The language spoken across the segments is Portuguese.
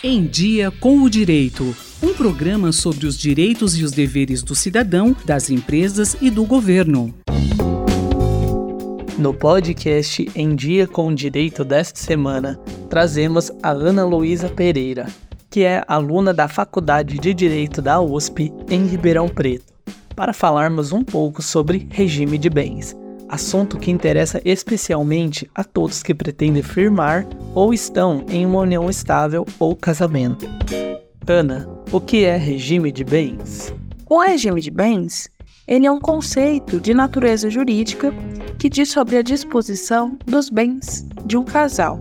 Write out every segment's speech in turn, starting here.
Em Dia com o Direito. Um programa sobre os direitos e os deveres do cidadão, das empresas e do governo. No podcast Em Dia com o Direito desta semana, trazemos a Ana Luísa Pereira, que é aluna da Faculdade de Direito da USP em Ribeirão Preto, para falarmos um pouco sobre regime de bens assunto que interessa especialmente a todos que pretendem firmar ou estão em uma união estável ou casamento. Ana, o que é regime de bens? O regime de bens ele é um conceito de natureza jurídica que diz sobre a disposição dos bens de um casal.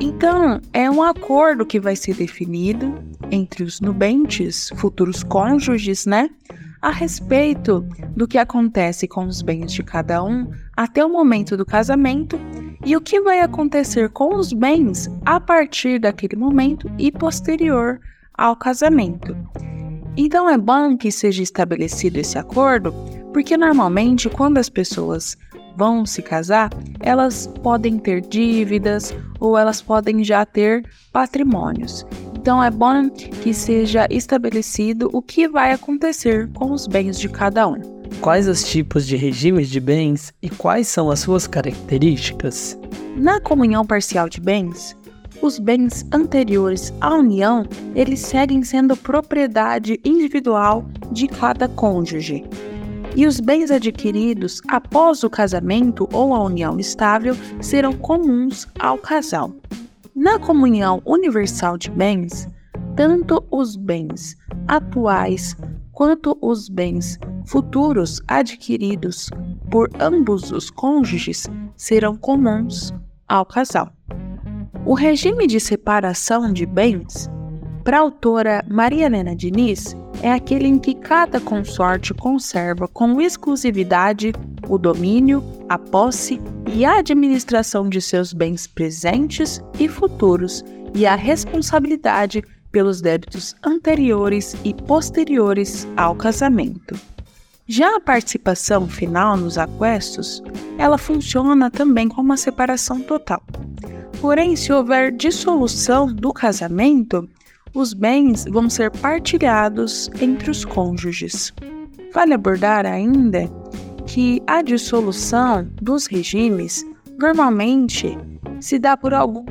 Então, é um acordo que vai ser definido entre os nubentes, futuros cônjuges, né, a respeito do que acontece com os bens de cada um até o momento do casamento e o que vai acontecer com os bens a partir daquele momento e posterior ao casamento. Então é bom que seja estabelecido esse acordo, porque normalmente quando as pessoas vão se casar, elas podem ter dívidas ou elas podem já ter patrimônios. Então é bom que seja estabelecido o que vai acontecer com os bens de cada um. Quais os tipos de regimes de bens e quais são as suas características? Na comunhão parcial de bens, os bens anteriores à união, eles seguem sendo propriedade individual de cada cônjuge. E os bens adquiridos após o casamento ou a união estável serão comuns ao casal. Na comunhão universal de bens, tanto os bens atuais quanto os bens futuros adquiridos por ambos os cônjuges serão comuns ao casal. O regime de separação de bens, para a autora Maria Helena Diniz, é aquele em que cada consorte conserva com exclusividade o domínio, a posse e a administração de seus bens presentes e futuros e a responsabilidade pelos débitos anteriores e posteriores ao casamento. Já a participação final nos aquestos, ela funciona também como uma separação total. Porém, se houver dissolução do casamento, os bens vão ser partilhados entre os cônjuges. Vale abordar ainda que a dissolução dos regimes normalmente se dá por algum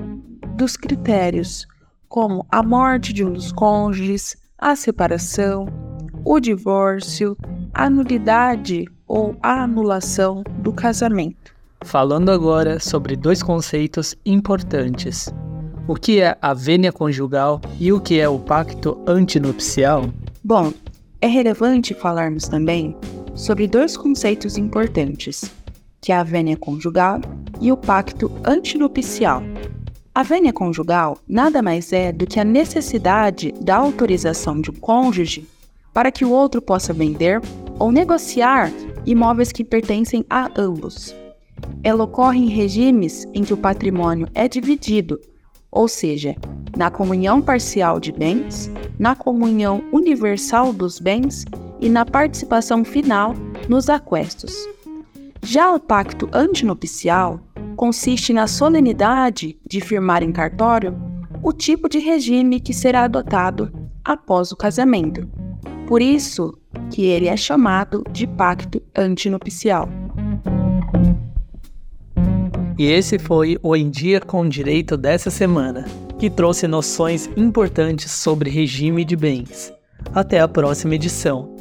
dos critérios, como a morte de um dos cônjuges, a separação, o divórcio, a nulidade ou a anulação do casamento. Falando agora sobre dois conceitos importantes o que é a vênia conjugal e o que é o pacto antinupcial? Bom, é relevante falarmos também sobre dois conceitos importantes, que é a vênia conjugal e o pacto antinupcial. A vênia conjugal nada mais é do que a necessidade da autorização de um cônjuge para que o outro possa vender ou negociar imóveis que pertencem a ambos. Ela ocorre em regimes em que o patrimônio é dividido ou seja, na comunhão parcial de bens, na comunhão universal dos bens e na participação final nos aquestos. Já o pacto antinupcial consiste na solenidade de firmar em cartório o tipo de regime que será adotado após o casamento. Por isso que ele é chamado de pacto antinupcial. E esse foi o Em Dia com Direito dessa semana, que trouxe noções importantes sobre regime de bens. Até a próxima edição.